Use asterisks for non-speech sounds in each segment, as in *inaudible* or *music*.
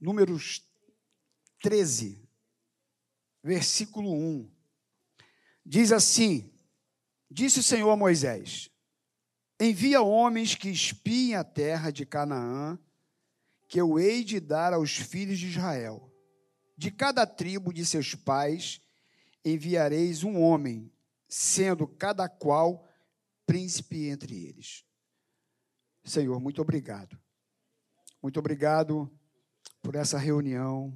Números 13, versículo 1. Diz assim: Disse o Senhor a Moisés: Envia homens que espiem a terra de Canaã, que eu hei de dar aos filhos de Israel. De cada tribo de seus pais enviareis um homem, sendo cada qual príncipe entre eles. Senhor, muito obrigado. Muito obrigado por essa reunião,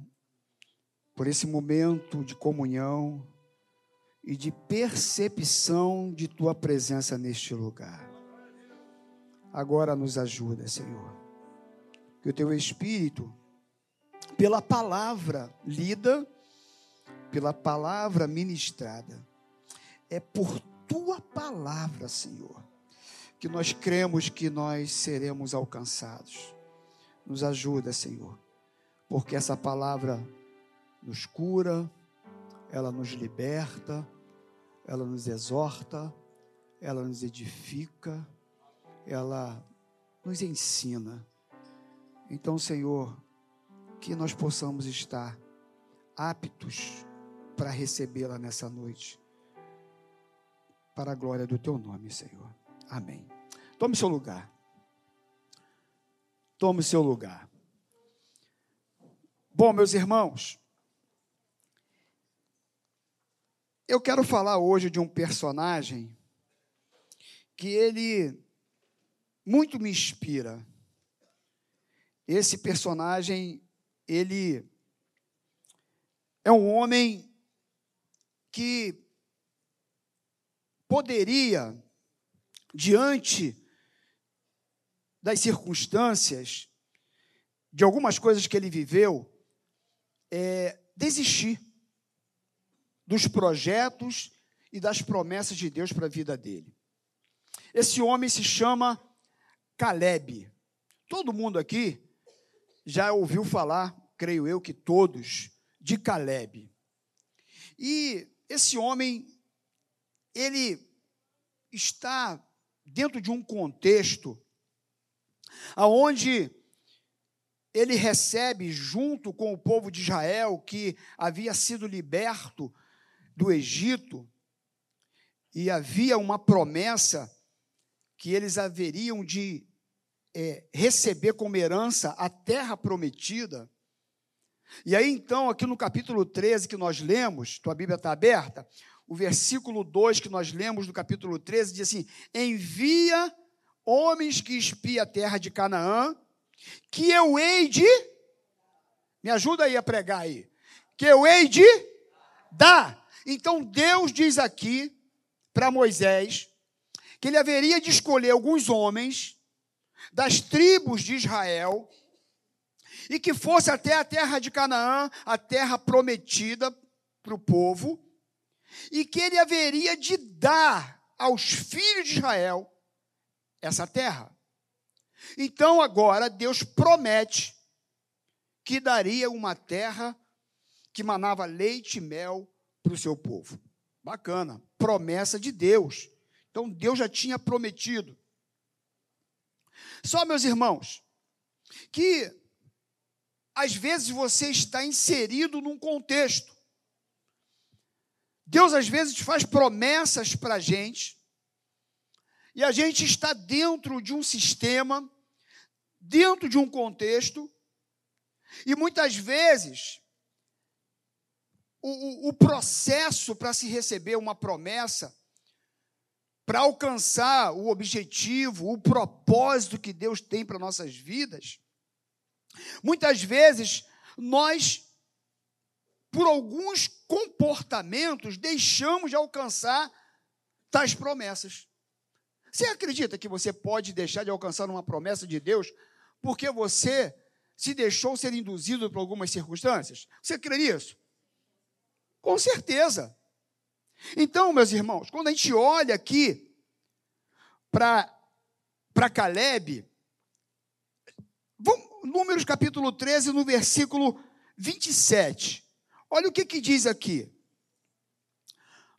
por esse momento de comunhão e de percepção de tua presença neste lugar. Agora nos ajuda, Senhor. Que o teu Espírito, pela palavra lida, pela palavra ministrada, é por tua palavra, Senhor, que nós cremos que nós seremos alcançados. Nos ajuda, Senhor, porque essa palavra nos cura, ela nos liberta, ela nos exorta, ela nos edifica, ela nos ensina. Então, Senhor, que nós possamos estar aptos para recebê-la nessa noite, para a glória do Teu nome, Senhor. Amém. Tome seu lugar. Tome seu lugar. Bom, meus irmãos, eu quero falar hoje de um personagem que ele muito me inspira. Esse personagem, ele é um homem que poderia, diante das circunstâncias, de algumas coisas que ele viveu, é, desistir dos projetos e das promessas de Deus para a vida dele. Esse homem se chama Caleb. Todo mundo aqui já ouviu falar, creio eu que todos, de Caleb. E esse homem, ele está dentro de um contexto aonde ele recebe junto com o povo de Israel que havia sido liberto do Egito e havia uma promessa que eles haveriam de é, receber como herança a terra prometida. E aí, então, aqui no capítulo 13 que nós lemos, tua Bíblia está aberta, o versículo 2 que nós lemos do capítulo 13 diz assim: Envia homens que espia a terra de Canaã, que eu hei de. Me ajuda aí a pregar aí. Que eu hei de dar. Então Deus diz aqui para Moisés que ele haveria de escolher alguns homens das tribos de Israel e que fosse até a terra de Canaã, a terra prometida para o povo, e que ele haveria de dar aos filhos de Israel essa terra. Então agora Deus promete que daria uma terra que manava leite e mel para o seu povo. Bacana, promessa de Deus. Então Deus já tinha prometido. Só, meus irmãos, que às vezes você está inserido num contexto. Deus às vezes faz promessas para a gente, e a gente está dentro de um sistema, dentro de um contexto, e muitas vezes o, o, processo para se receber uma promessa, para alcançar o objetivo, o propósito que Deus tem para nossas vidas, muitas vezes nós, por alguns comportamentos, deixamos de alcançar tais promessas. Você acredita que você pode deixar de alcançar uma promessa de Deus porque você se deixou ser induzido por algumas circunstâncias? Você crê nisso? Com certeza. Então, meus irmãos, quando a gente olha aqui para Caleb, vamos, Números capítulo 13, no versículo 27. Olha o que, que diz aqui.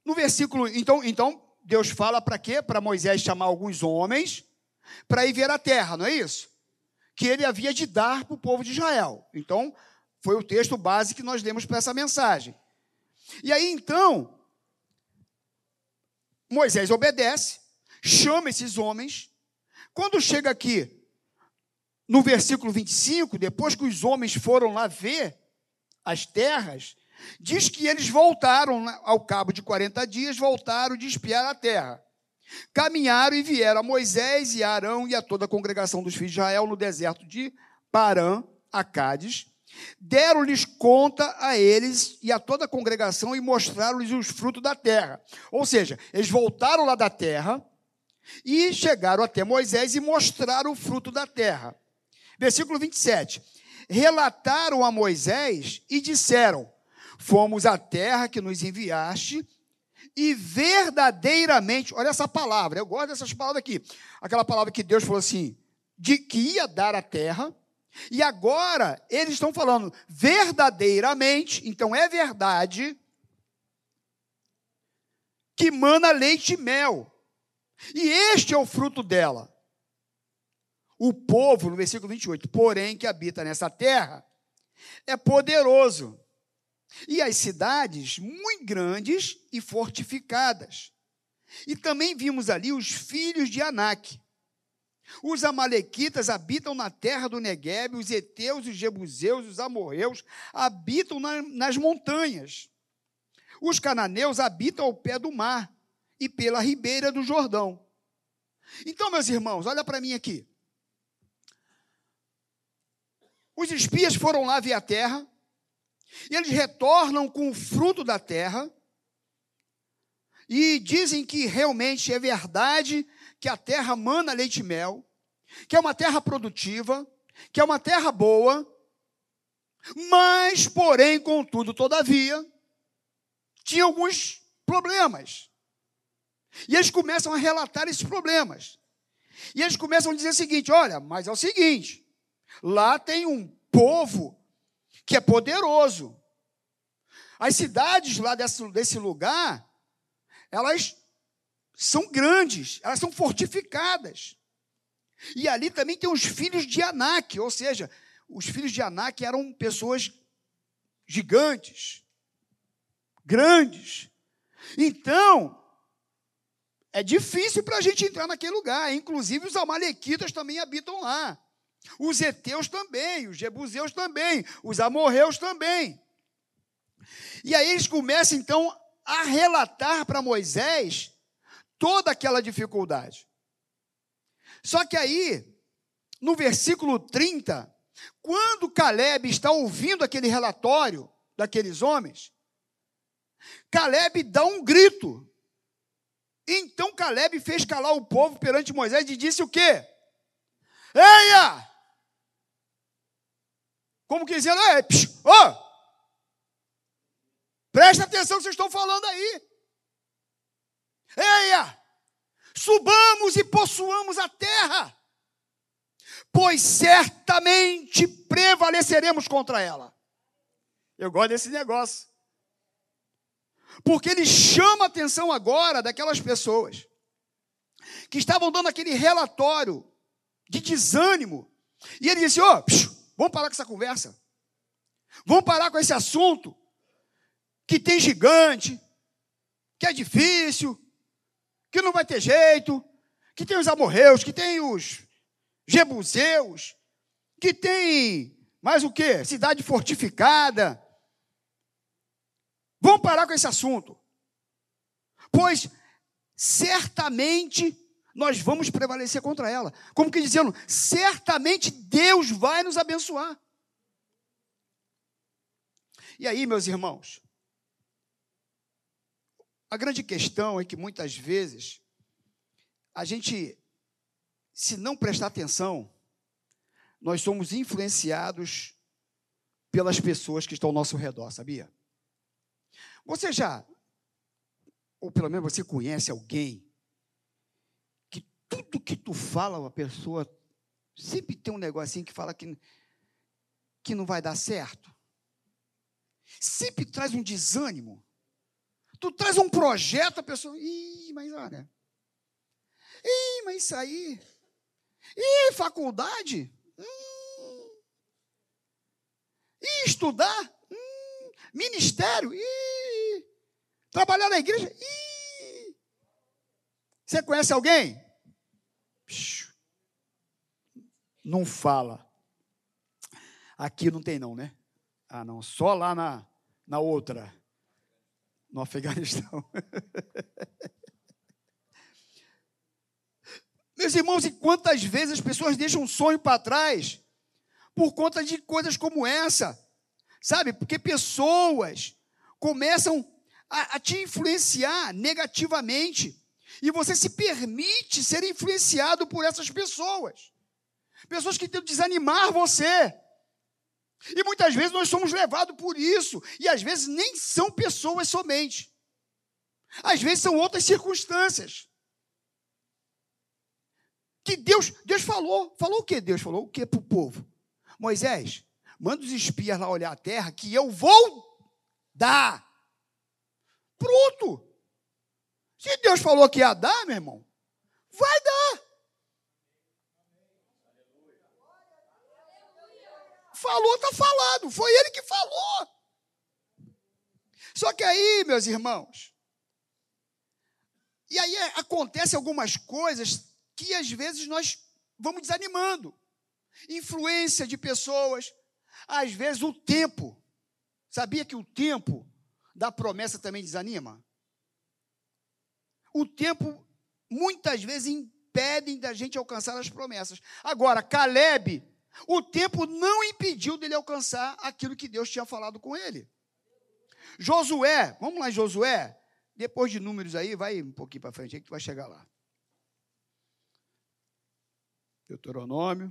No versículo, então, então Deus fala para quê? Para Moisés chamar alguns homens para ir ver a terra, não é isso? Que ele havia de dar para o povo de Israel. Então, Foi o texto base que nós demos para essa mensagem. E aí então, Moisés obedece, chama esses homens. Quando chega aqui no versículo 25, depois que os homens foram lá ver as terras, diz que eles voltaram, ao cabo de 40 dias, voltaram de espiar a terra. Caminharam e vieram a Moisés e a Arão e a toda a congregação dos filhos de Israel no deserto de Parã, a Cádiz. Deram-lhes conta a eles e a toda a congregação e mostraram-lhes os frutos da terra. Ou seja, eles voltaram lá da terra e chegaram até Moisés e mostraram o fruto da terra. Versículo 27. Relataram a Moisés e disseram: Fomos à terra que nos enviaste e verdadeiramente, olha essa palavra, eu gosto dessas palavras aqui. Aquela palavra que Deus falou assim, de que ia dar a terra, e agora eles estão falando verdadeiramente, então é verdade, que mana leite e mel. E este é o fruto dela. O povo, no versículo 28, porém que habita nessa terra, é poderoso. E as cidades muito grandes e fortificadas. E também vimos ali os filhos de Anak. Os amalequitas habitam na terra do Negueb, os heteus, os jebuseus, os amorreus habitam na, nas montanhas. Os cananeus habitam ao pé do mar e pela ribeira do Jordão. Então, meus irmãos, olha para mim aqui. Os espias foram lá ver a terra, e eles retornam com o fruto da terra, e dizem que realmente é verdade que a terra mana leite e mel, que é uma terra produtiva, que é uma terra boa, mas, porém, contudo, todavia, tinha alguns problemas. E eles começam a relatar esses problemas. E eles começam a dizer o seguinte: olha, mas é o seguinte, Lá tem um povo que é poderoso. As cidades lá desse, desse lugar, elas são grandes, elas são fortificadas. E ali também tem os filhos de Anak, ou seja, os filhos de Anak eram pessoas gigantes, grandes. Então, é difícil para a gente entrar naquele lugar. Inclusive, os amalequitas também habitam lá. Os heteus também, os jebuseus também, os amorreus também. E aí eles começam então a relatar para Moisés toda aquela dificuldade. Só que aí, no versículo 30, quando Caleb está ouvindo aquele relatório daqueles homens, Caleb dá um grito. Então Caleb fez calar o povo perante Moisés e disse o quê? Eia! Como que dizendo, é, ó, presta atenção que vocês estão falando aí. Eia, subamos e possuamos a terra, pois certamente prevaleceremos contra ela. Eu gosto desse negócio. Porque ele chama a atenção agora daquelas pessoas que estavam dando aquele relatório de desânimo. E ele disse: Ó, oh, Vamos parar com essa conversa. Vamos parar com esse assunto que tem gigante, que é difícil, que não vai ter jeito, que tem os amorreus, que tem os jebuseus, que tem mais o que? Cidade fortificada. Vamos parar com esse assunto. Pois certamente nós vamos prevalecer contra ela. Como que dizendo, certamente Deus vai nos abençoar. E aí, meus irmãos, a grande questão é que muitas vezes a gente, se não prestar atenção, nós somos influenciados pelas pessoas que estão ao nosso redor, sabia? Você já, ou pelo menos você conhece alguém tudo que tu fala, a pessoa sempre tem um negocinho que fala que, que não vai dar certo. Sempre traz um desânimo. Tu traz um projeto, a pessoa, ih, mas olha. Ih, mas isso aí. Ih, faculdade. Hum. Ih, Estudar? Hum, ministério? Ih. Trabalhar na igreja? Ih. Você conhece alguém? Não fala. Aqui não tem, não, né? Ah, não. Só lá na, na outra. No Afeganistão. *laughs* Meus irmãos, e quantas vezes as pessoas deixam um sonho para trás por conta de coisas como essa? Sabe? Porque pessoas começam a, a te influenciar negativamente. E você se permite ser influenciado por essas pessoas. Pessoas que tentam desanimar você. E muitas vezes nós somos levados por isso. E às vezes nem são pessoas somente. Às vezes são outras circunstâncias. Que Deus, Deus falou. Falou o que Deus falou? O que para o povo? Moisés, manda os espias lá olhar a terra que eu vou dar. Pronto. Se Deus falou que ia dar, meu irmão, vai dar. Falou, está falado. Foi ele que falou. Só que aí, meus irmãos, e aí acontecem algumas coisas que às vezes nós vamos desanimando. Influência de pessoas, às vezes o tempo. Sabia que o tempo da promessa também desanima? O tempo muitas vezes impede da gente alcançar as promessas. Agora, Caleb, o tempo não impediu dele alcançar aquilo que Deus tinha falado com ele. Josué, vamos lá, Josué. Depois de números aí, vai um pouquinho para frente aí que tu vai chegar lá. Deuteronômio,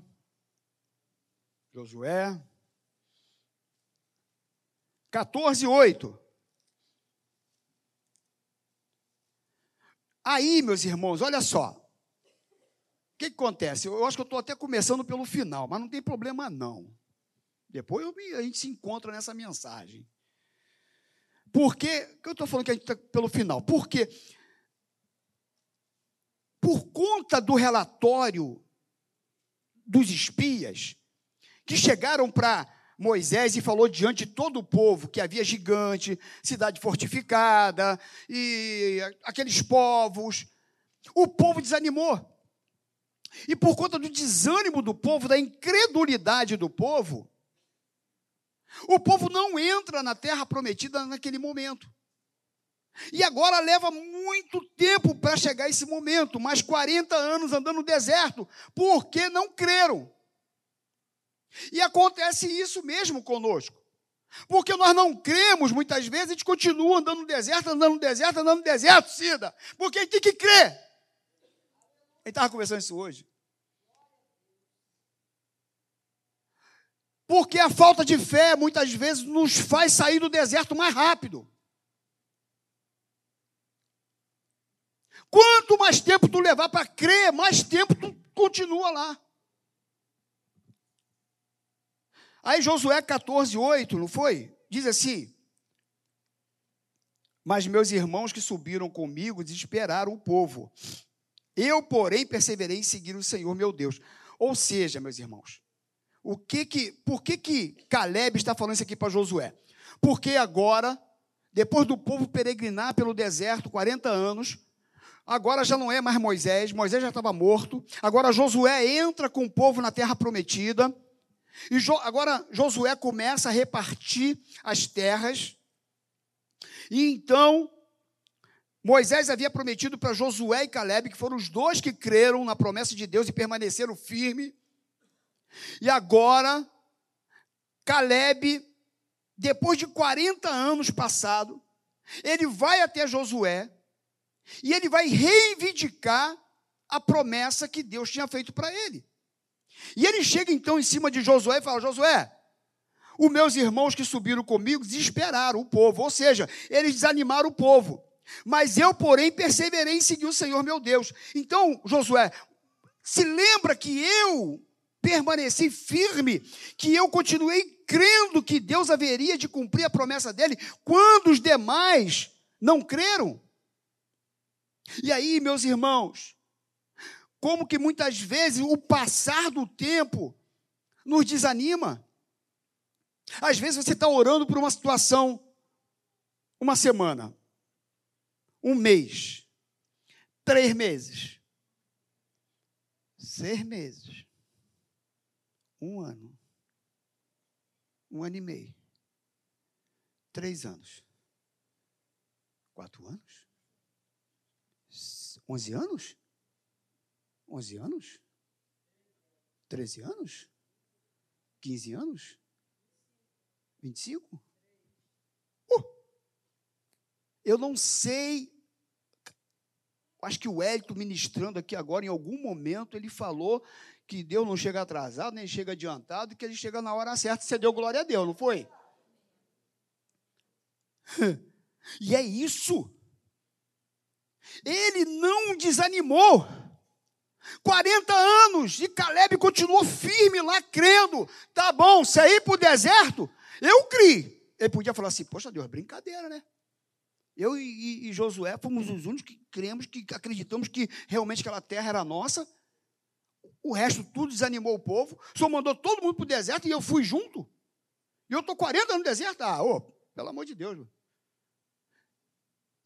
Josué, 14, 8. Aí, meus irmãos, olha só. O que, que acontece? Eu acho que eu estou até começando pelo final, mas não tem problema não. Depois a gente se encontra nessa mensagem. Por que eu estou falando que a gente está pelo final? Porque, por conta do relatório dos espias que chegaram para Moisés e falou diante de todo o povo que havia gigante, cidade fortificada e aqueles povos. O povo desanimou. E por conta do desânimo do povo, da incredulidade do povo, o povo não entra na terra prometida naquele momento. E agora leva muito tempo para chegar esse momento, mais 40 anos andando no deserto, porque não creram. E acontece isso mesmo conosco. Porque nós não cremos, muitas vezes, a gente continua andando no deserto, andando no deserto, andando no deserto, Cida. Porque a gente tem que crer. Gente estava conversando isso hoje. Porque a falta de fé, muitas vezes, nos faz sair do deserto mais rápido. Quanto mais tempo tu levar para crer, mais tempo tu continua lá. Aí Josué 14, 8, não foi? Diz assim: Mas meus irmãos que subiram comigo desesperaram o povo. Eu, porém, perseverei em seguir o Senhor meu Deus. Ou seja, meus irmãos, o que que, por que que Caleb está falando isso aqui para Josué? Porque agora, depois do povo peregrinar pelo deserto 40 anos, Agora já não é mais Moisés, Moisés já estava morto. Agora Josué entra com o povo na terra prometida. E jo, agora Josué começa a repartir as terras. E então Moisés havia prometido para Josué e Caleb, que foram os dois que creram na promessa de Deus e permaneceram firmes. E agora, Caleb, depois de 40 anos passado, ele vai até Josué e ele vai reivindicar a promessa que Deus tinha feito para ele. E ele chega então em cima de Josué e fala: Josué, os meus irmãos que subiram comigo desesperaram o povo, ou seja, eles desanimaram o povo. Mas eu, porém, perseverei em seguir o Senhor meu Deus. Então, Josué, se lembra que eu permaneci firme, que eu continuei crendo que Deus haveria de cumprir a promessa dele, quando os demais não creram? E aí, meus irmãos, como que muitas vezes o passar do tempo nos desanima. Às vezes você está orando por uma situação, uma semana, um mês, três meses, seis meses, um ano, um ano e meio, três anos, quatro anos, onze anos, onze anos, treze anos, quinze anos, vinte e cinco. Uh! Eu não sei Acho que o Hélito ministrando aqui agora, em algum momento, ele falou que Deus não chega atrasado, nem chega adiantado, que ele chega na hora certa. Você deu glória a Deus, não foi? *laughs* E é isso. Ele não desanimou. 40 anos e Caleb continuou firme lá, crendo. Tá bom, se é para o deserto, eu criei. Ele podia falar assim: Poxa Deus, brincadeira, né? Eu e, e, Josué fomos os únicos que cremos, que acreditamos que realmente aquela terra era nossa. O resto tudo desanimou o povo. Senhor mandou todo mundo para o deserto e eu fui junto. E eu estou 40 anos no deserto. Ah, oh, pelo amor de Deus.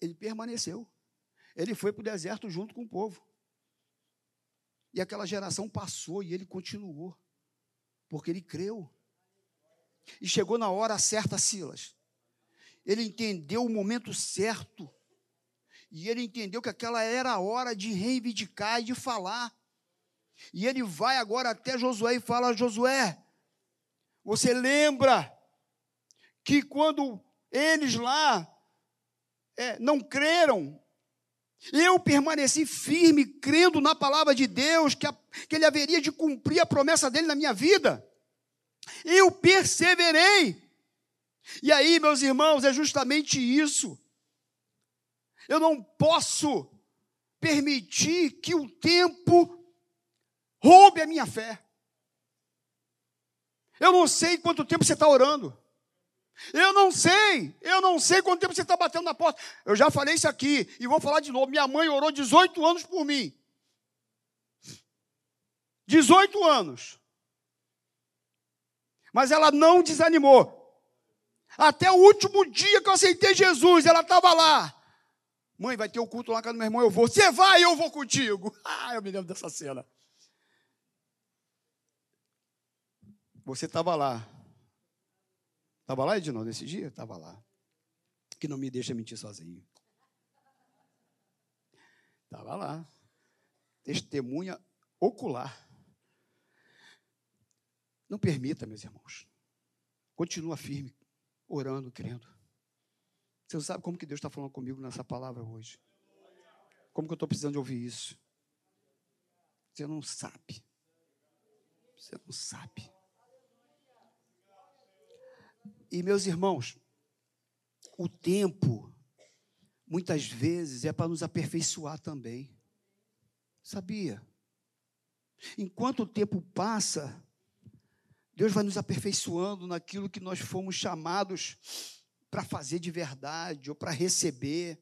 Ele permaneceu. Ele foi para o deserto junto com o povo. E aquela geração passou e ele continuou. Porque ele creu. E chegou na hora certa, Silas ele entendeu o momento certo. E ele entendeu que aquela era a hora de reivindicar e de falar. E ele vai agora até Josué e fala: Josué, você lembra que quando eles lá é, não creram, eu permaneci firme, crendo na palavra de Deus, que, a, que ele haveria de cumprir a promessa dele na minha vida. Eu perseverei. E aí, meus irmãos, é justamente isso. Eu não posso permitir que o tempo roube a minha fé. Eu não sei quanto tempo você está orando. Eu não sei, eu não sei quanto tempo você está batendo na porta. Eu já falei isso aqui e vou falar de novo. Minha mãe orou 18 anos por mim. 18 anos. Mas ela não desanimou. Até o último dia que eu aceitei Jesus, ela estava lá. Mãe, vai ter o culto lá na casa do meu irmão, eu vou. Você vai, eu vou contigo. *laughs* Ah, eu me lembro dessa cena. Você estava lá. Estava lá, Edinaldo, nesse dia? Estava lá. Que não me deixa mentir sozinho. Estava lá. Testemunha ocular. Não permita, meus irmãos. Continua firme orando, crendo. Você não sabe como que Deus está falando comigo nessa palavra hoje. Como que eu estou precisando de ouvir isso? Você não sabe. Você não sabe. E meus irmãos, o tempo, muitas vezes, é para nos aperfeiçoar também. Sabia? Enquanto o tempo passa, Deus vai nos aperfeiçoando naquilo que nós fomos chamados para fazer de verdade ou para receber.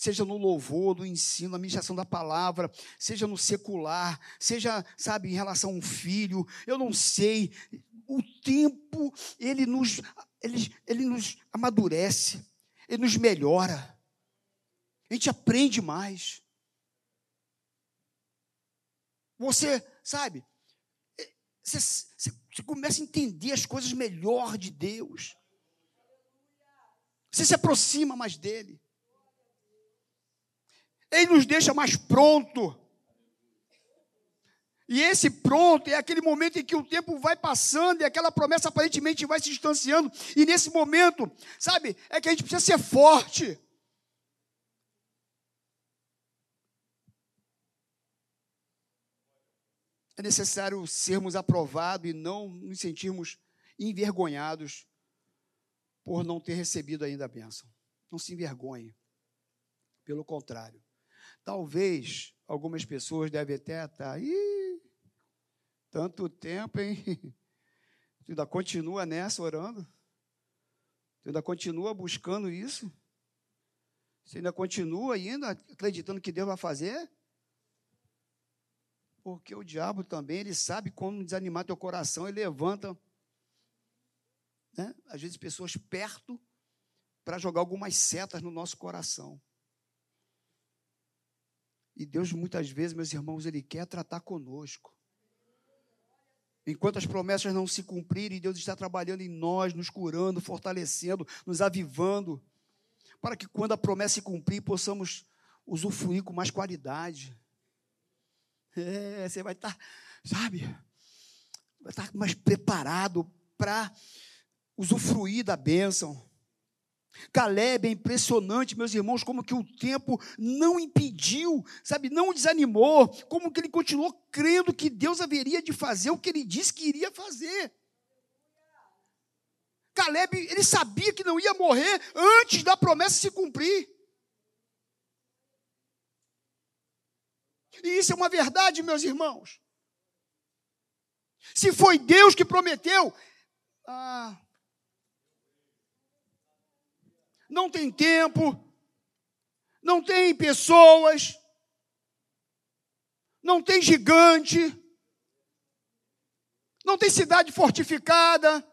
Seja no louvor, no ensino, na ministração da palavra, seja no secular, seja, sabe, em relação a um filho, eu não sei. O tempo, ele nos, ele, ele nos amadurece, ele nos melhora. A gente aprende mais. Você, sabe, você, você, você começa a entender as coisas melhor de Deus. Você se aproxima mais dele. Ele nos deixa mais pronto. E esse pronto é aquele momento em que o tempo vai passando e aquela promessa aparentemente vai se distanciando. E nesse momento, sabe, é que a gente precisa ser forte. é necessário sermos aprovados e não nos sentirmos envergonhados por não ter recebido ainda a bênção. Não se envergonhe. Pelo contrário. Talvez algumas pessoas devem até estar. Ih, tanto tempo, hein? *laughs* Tu ainda continua nessa orando? Tu ainda continua buscando isso? Você ainda continua ainda acreditando que Deus vai fazer? Porque o diabo também, ele sabe como desanimar teu coração, ele levanta, né? às vezes, pessoas perto para jogar algumas setas no nosso coração. E Deus, muitas vezes, meus irmãos, Ele quer tratar conosco. Enquanto as promessas não se cumprirem, Deus está trabalhando em nós, nos curando, fortalecendo, nos avivando, para que quando a promessa se cumprir, possamos usufruir com mais qualidade. É, você vai estar, sabe, vai estar mais preparado para usufruir da bênção. Caleb é impressionante, meus irmãos, como que o tempo não impediu, sabe, não desanimou, como que ele continuou crendo que Deus haveria de fazer o que ele disse que iria fazer. Caleb, ele sabia que não ia morrer antes da promessa se cumprir. E isso é uma verdade, meus irmãos. Se foi Deus que prometeu, ah, não tem tempo, não tem pessoas, não tem gigante, não tem cidade fortificada.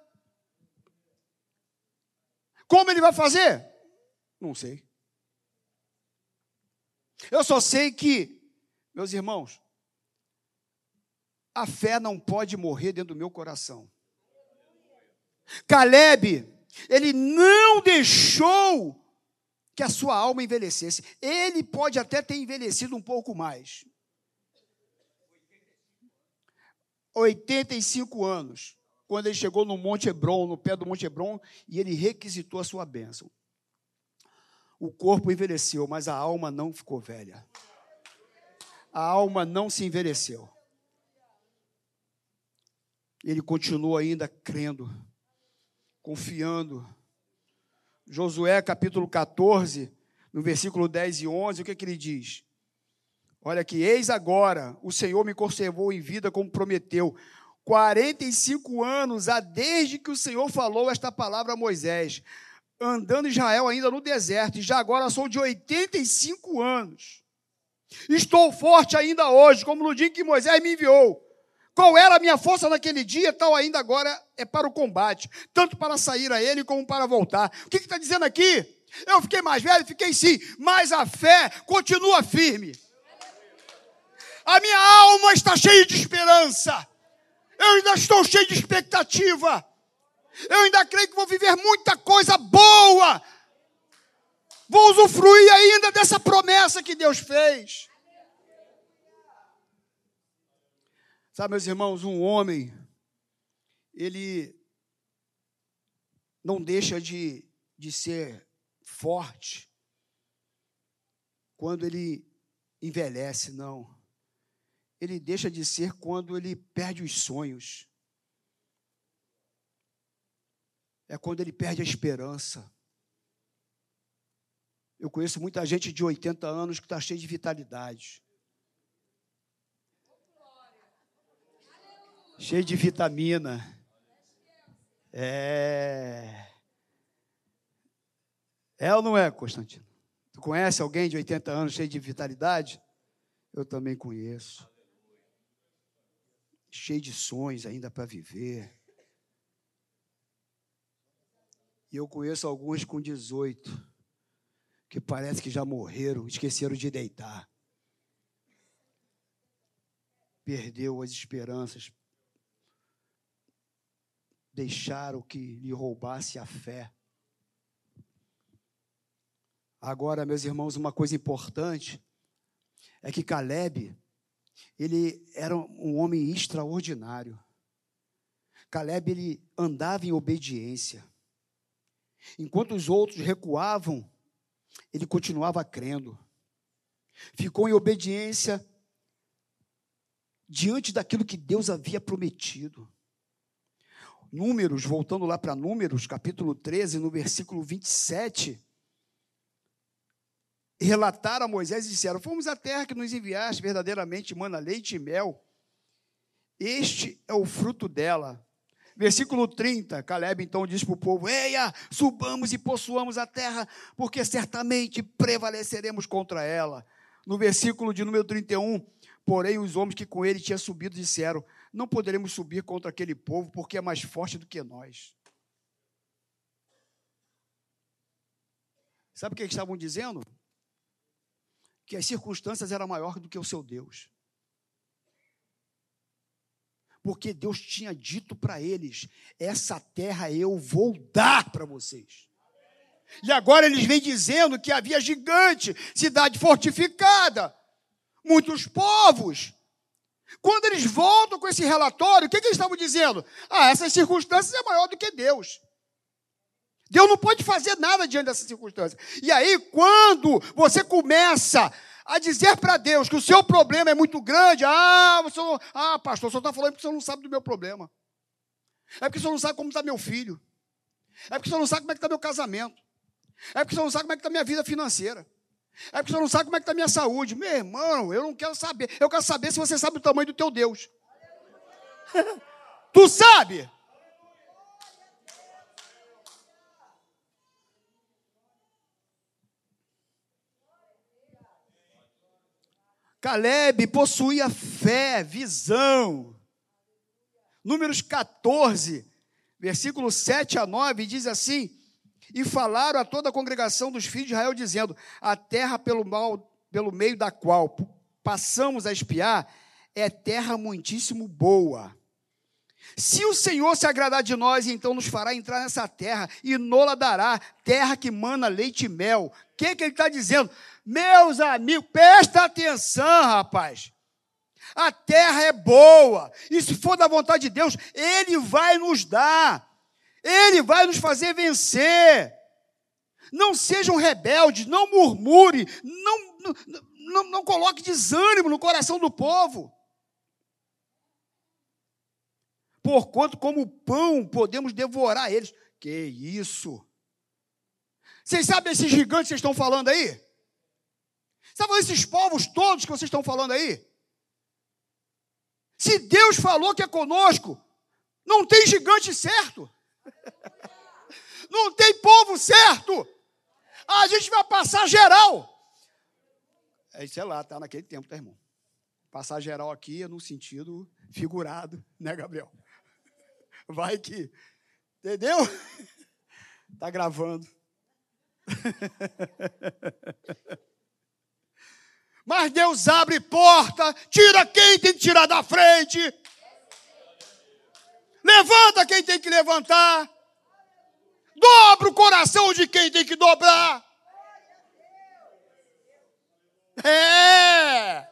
Como ele vai fazer? Não sei. Eu só sei que, meus irmãos, a fé não pode morrer dentro do meu coração. Caleb ele não deixou que a sua alma envelhecesse. Ele pode até ter envelhecido um pouco mais. 85 anos, quando ele chegou no Monte Hebron, no pé do Monte Hebron, e ele requisitou a sua bênção. O corpo envelheceu, mas a alma não ficou velha. A alma não se envelheceu. Ele continuou ainda crendo confiando. Josué capítulo 14, no versículo 10 e 11, o que, é que ele diz? Olha aqui, eis agora, o Senhor me conservou em vida como prometeu. 45 anos há desde que o Senhor falou esta palavra a Moisés, andando Israel ainda no deserto, e já agora sou de 85 anos. Estou forte ainda hoje, como no dia que Moisés me enviou. Qual era a minha força naquele dia, tal ainda agora é para o combate, tanto para sair a ele como para voltar. O que está dizendo aqui? Eu fiquei mais velho, fiquei sim, mas a fé continua firme. A minha alma está cheia de esperança. Eu ainda estou cheio de expectativa. Eu ainda creio que vou viver muita coisa boa. Vou usufruir ainda dessa promessa que Deus fez. Sabe, meus irmãos, um homem, ele não deixa de, de ser forte quando ele envelhece, não. Ele deixa de ser quando ele perde os sonhos. É quando ele perde a esperança. Eu conheço muita gente de 80 anos que está cheia de vitalidade. Cheio de vitamina. É. É ou não é, Constantino? Tu conhece alguém de 80 anos cheio de vitalidade? Eu também conheço. Cheio de sonhos ainda para viver. E eu conheço alguns com 18, que parece que já morreram, esqueceram de deitar. Perdeu as esperanças, deixaram que lhe roubasse a fé. Agora, meus irmãos, uma coisa importante é que Caleb, ele era um homem extraordinário. Caleb, ele andava em obediência. Enquanto os outros recuavam, ele continuava crendo. Ficou em obediência diante daquilo que Deus havia prometido. Números, voltando lá para Números, capítulo 13, no versículo 27, relataram a Moisés e disseram: Fomos à terra que nos enviaste, verdadeiramente mana leite e mel. Este é o fruto dela. Versículo 30, Caleb então disse para o povo: Eia, subamos e possuamos a terra, porque certamente prevaleceremos contra ela. No versículo de número 31, Porém, os homens que com ele tinham subido disseram: Não poderemos subir contra aquele povo, porque é mais forte do que nós. Sabe o que eles estavam dizendo? Que as circunstâncias eram maiores do que o seu Deus. Porque Deus tinha dito para eles: essa terra eu vou dar para vocês. E agora eles vêm dizendo que havia gigante, cidade fortificada, muitos povos. Quando eles voltam com esse relatório, o que, que eles estavam dizendo? Ah, essas circunstâncias é maior do que Deus. Deus não pode fazer nada diante dessas circunstâncias. E aí, quando você começa a dizer para Deus que o seu problema é muito grande, ah, você, ah pastor, senhor está falando porque senhor não sabe do meu problema. É porque senhor não sabe como está meu filho. É porque senhor não sabe como é que está meu casamento. É porque senhor não sabe como é que está minha vida financeira. É porque senhor não sabe como é que está minha saúde. Meu irmão, eu não quero saber. Eu quero saber se você sabe o tamanho do teu Deus. *laughs* tu sabe? Caleb possuía fé, visão. Números 14, versículo 7 a 9, diz assim: E falaram a toda a congregação dos filhos de Israel, dizendo: A terra pelo, mal, pelo meio da qual passamos a espiar é terra muitíssimo boa. Se o Senhor se agradar de nós, então nos fará entrar nessa terra e nola dará, terra que mana leite e mel. O que, que ele está dizendo? Meus amigos, presta atenção, rapaz. A terra é boa, e se for da vontade de Deus, Ele vai nos dar, Ele vai nos fazer vencer. Não sejam rebeldes, não murmure, não, não, não, não coloque desânimo no coração do povo. Porquanto, como pão, podemos devorar eles. Que isso? Vocês sabem esses gigantes que vocês estão falando aí? Sabe esses povos todos que vocês estão falando aí? Se Deus falou que é conosco, não tem gigante certo. Não tem povo certo. A gente vai passar geral. É, sei lá, tá naquele tempo, tá, irmão? Passar geral aqui é no sentido figurado, né, Gabriel? Vai que. Entendeu? Tá gravando. Mas Deus abre porta, tira quem tem que tirar da frente. Levanta quem tem que levantar. Dobra o coração de quem tem que dobrar. É.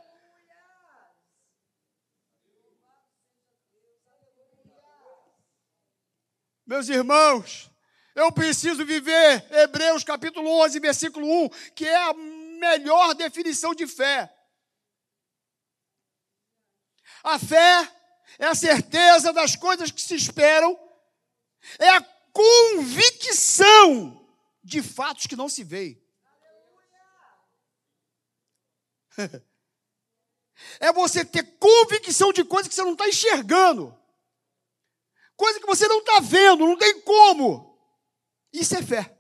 Meus irmãos, eu preciso viver Hebreus capítulo 11, versículo 1, que é a melhor definição de fé. A fé é a certeza das coisas que se esperam, é a convicção de fatos que não se veem. *laughs* É você ter convicção de coisas que você não está enxergando, coisa que você não está vendo, não tem como. Isso é fé.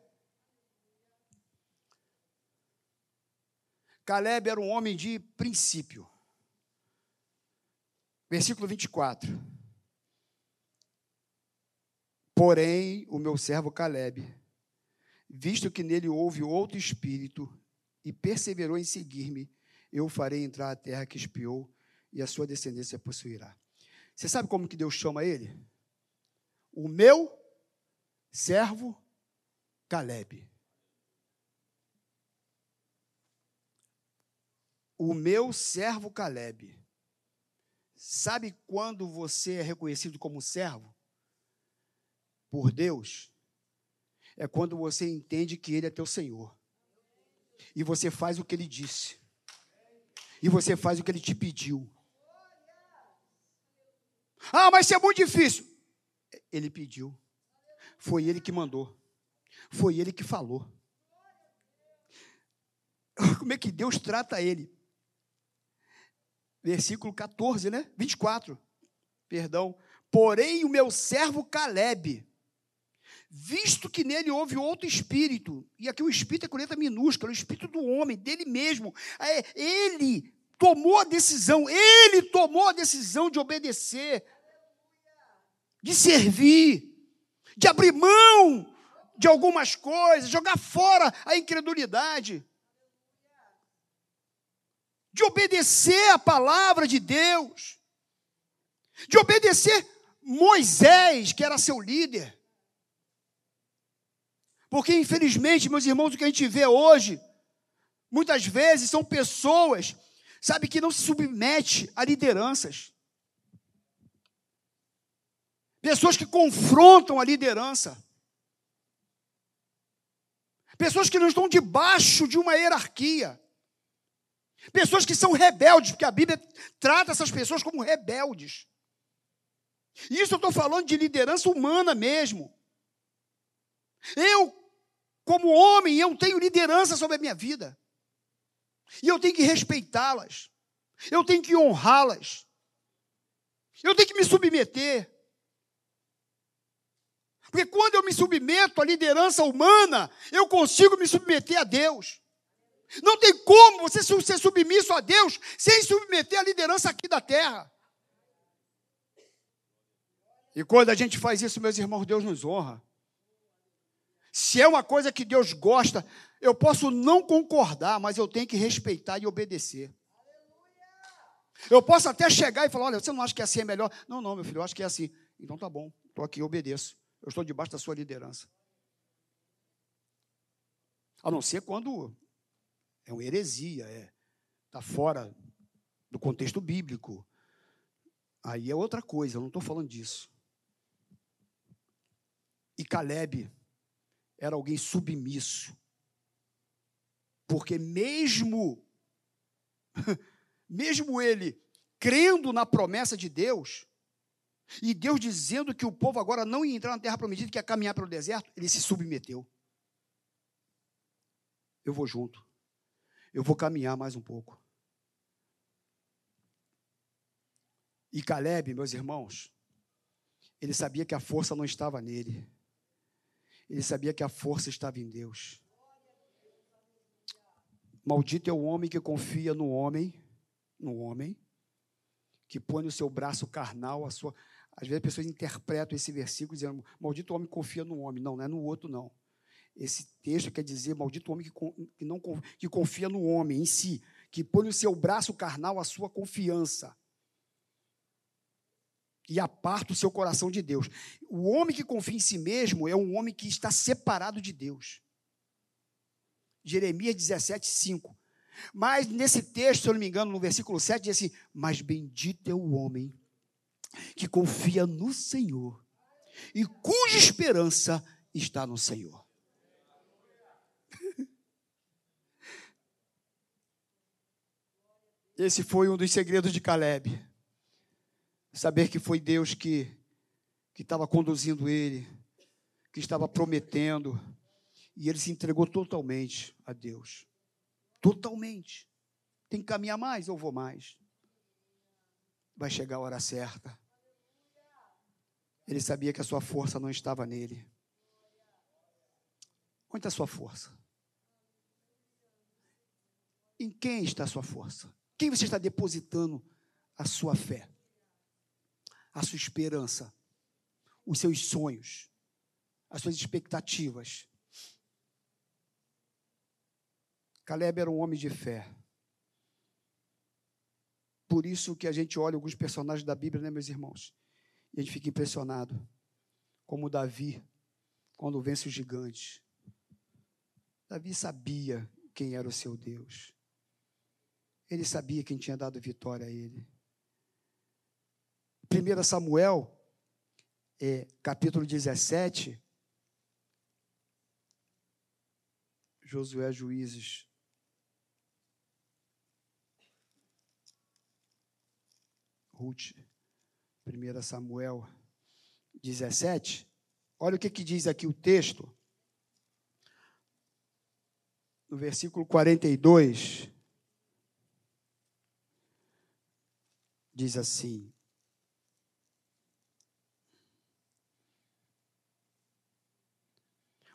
Caleb era um homem de princípio. Versículo 24. Porém, o meu servo Caleb, visto que nele houve outro espírito e perseverou em seguir-me, eu farei entrar a terra que espiou e a sua descendência possuirá. Você sabe como que Deus chama ele? O meu servo Caleb. o meu servo Caleb. Sabe quando você é reconhecido como servo? Por Deus. É quando você entende que Ele é teu Senhor. E você faz o que Ele disse. E você faz o que Ele te pediu. Ah, mas isso é muito difícil. Ele pediu. Foi Ele que mandou. Foi Ele que falou. Como é que Deus trata ele? Versículo 14, né? 24. Perdão. Porém, o meu servo Caleb, visto que nele houve outro espírito, e aqui o espírito é com letra minúscula, o espírito do homem, dele mesmo, é, ele tomou a decisão, ele tomou a decisão de obedecer, de servir, de abrir mão de algumas coisas, jogar fora a incredulidade, de obedecer a palavra de Deus, de obedecer Moisés, que era seu líder. Porque, infelizmente, meus irmãos, o que a gente vê hoje, muitas vezes são pessoas, sabe, que não se submete a lideranças. Pessoas que confrontam a liderança. Pessoas que não estão debaixo de uma hierarquia. Pessoas que são rebeldes, porque a Bíblia trata essas pessoas como rebeldes. Isso eu estou falando de liderança humana mesmo. Eu, como homem, eu tenho liderança sobre a minha vida. E eu tenho que respeitá-las. Eu tenho que honrá-las. Eu tenho que me submeter. Porque quando eu me submeto à liderança humana, eu consigo me submeter a Deus. Não tem como você ser submisso a Deus sem submeter à liderança aqui da terra. E quando a gente faz isso, meus irmãos, Deus nos honra. Se é uma coisa que Deus gosta, eu posso não concordar, mas eu tenho que respeitar e obedecer. Eu posso até chegar e falar: olha, você não acha que assim é melhor? Não, não, meu filho, eu acho que é assim. Então tá bom, estou aqui, obedeço. Eu estou debaixo da sua liderança. A não ser quando é uma heresia, é está fora do contexto bíblico. Aí é outra coisa, eu não estou falando disso. E Caleb era alguém submisso. Porque mesmo *laughs* mesmo ele crendo na promessa de Deus, e Deus dizendo que o povo agora não ia entrar na terra prometida, que ia caminhar pelo deserto, ele se submeteu. Eu vou junto. Eu vou caminhar mais um pouco. E Caleb, meus irmãos, ele sabia que a força não estava nele. Ele sabia que a força estava em Deus. Maldito é o homem que confia no homem, no homem, que põe no seu braço carnal a sua. Às vezes as pessoas interpretam esse versículo dizendo: Maldito o homem confia no homem. Não, não é no outro, não. Esse texto quer dizer: Maldito homem que, que, não, que confia no homem em si, que põe no seu braço carnal a sua confiança e aparta o seu coração de Deus. O homem que confia em si mesmo é um homem que está separado de Deus. Jeremias 17, 5. Mas nesse texto, se eu não me engano, no versículo 7, diz assim: Mas bendito é o homem que confia no Senhor e cuja esperança está no Senhor. Esse foi um dos segredos de Caleb saber que foi Deus que que estava conduzindo ele, que estava prometendo, e ele se entregou totalmente a Deus. Totalmente. Tem que caminhar mais, eu vou mais. Vai chegar a hora certa. Ele sabia que a sua força não estava nele. Onde está a sua força? Em quem está a sua força? Quem você está depositando a sua fé? a sua esperança, os seus sonhos, as suas expectativas. Caleb era um homem de fé. Por isso que a gente olha alguns personagens da Bíblia, né, meus irmãos? E a gente fica impressionado. Como Davi, quando vence os gigantes. Davi sabia quem era o seu Deus. Ele sabia quem tinha dado vitória a ele. 1 Samuel, é, capítulo 17, Josué Juízes. Ruth, 1 Samuel 17. Olha o que, que diz aqui o texto. No versículo 42. Diz assim: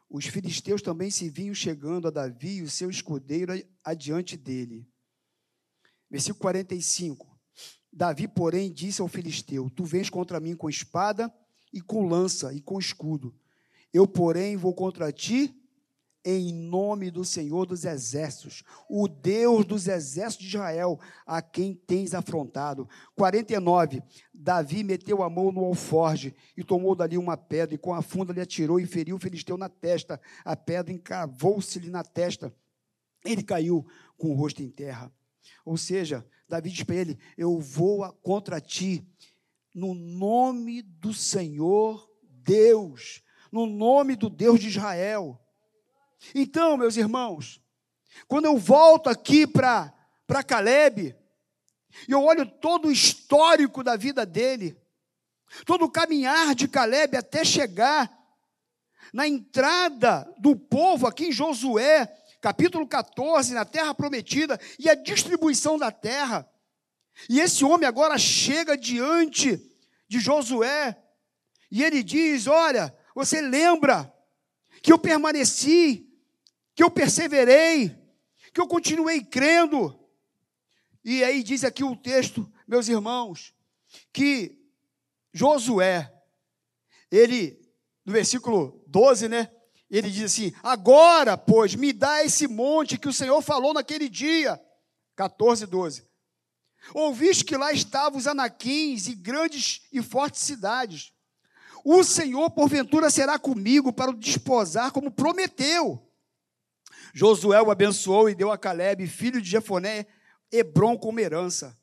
os filisteus também se vinham chegando a Davi e o seu escudeiro adiante dele. Versículo 45. Davi, porém, disse ao filisteu: Tu vens contra mim com espada e com lança e com escudo. Eu, porém, vou contra ti em nome do Senhor dos exércitos, o Deus dos exércitos de Israel, a quem tens afrontado. 49. Davi meteu a mão no alforge e tomou dali uma pedra, e com a funda lhe atirou e feriu o filisteu na testa. A pedra encravou-se-lhe na testa. Ele caiu com o rosto em terra. Ou seja, Davi diz para ele: Eu vou contra ti, no nome do Senhor Deus, no nome do Deus de Israel. Então, meus irmãos, quando eu volto aqui para Caleb, e eu olho todo o histórico da vida dele, todo o caminhar de Caleb até chegar na entrada do povo aqui em Josué, capítulo 14, na terra prometida, e a distribuição da terra. E esse homem agora chega diante de Josué, e ele diz: Olha, você lembra que eu permaneci que eu perseverei, que eu continuei crendo. E aí diz aqui o texto, meus irmãos, que Josué, ele, no versículo 12, né? Ele diz assim: Agora, pois, me dá esse monte que o Senhor falou naquele dia. 14, 12. Ouviste que lá estavam os anaquins e grandes e fortes cidades. O Senhor, porventura, será comigo para o desposar, como prometeu. Josué o abençoou e deu a Caleb, filho de Jefoné, Hebron como herança.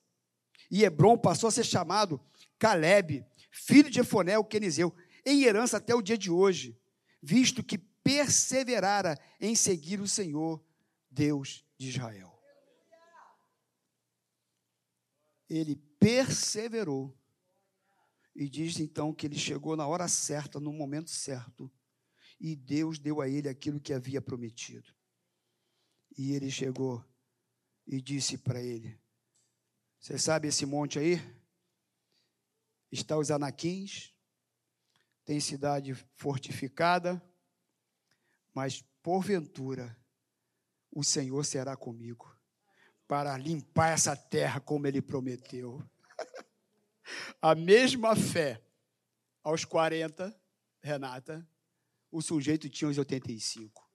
E Hebron passou a ser chamado Caleb, filho de Jefoné, o quenizeu, em herança até o dia de hoje, visto que perseverara em seguir o Senhor, Deus de Israel. Ele perseverou. E diz então que ele chegou na hora certa, no momento certo, e Deus deu a ele aquilo que havia prometido. E ele chegou e disse para ele: Você sabe esse monte aí? Está os anaquins, tem cidade fortificada, mas porventura o Senhor será comigo para limpar essa terra como ele prometeu. *laughs* A mesma fé aos 40, Renata, o sujeito tinha os 85.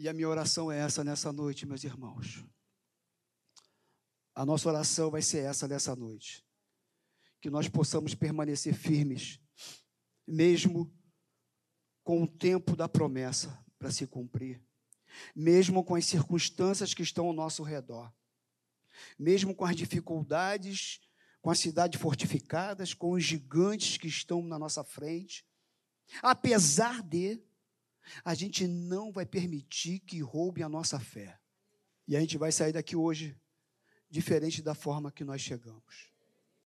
E a minha oração é essa nessa noite, meus irmãos. A nossa oração vai ser essa nessa noite. Que nós possamos permanecer firmes, mesmo com o tempo da promessa para se cumprir, mesmo com as circunstâncias que estão ao nosso redor, mesmo com as dificuldades, com as cidades fortificadas, com os gigantes que estão na nossa frente, apesar de a gente não vai permitir que roube a nossa fé. E a gente vai sair daqui hoje diferente da forma que nós chegamos.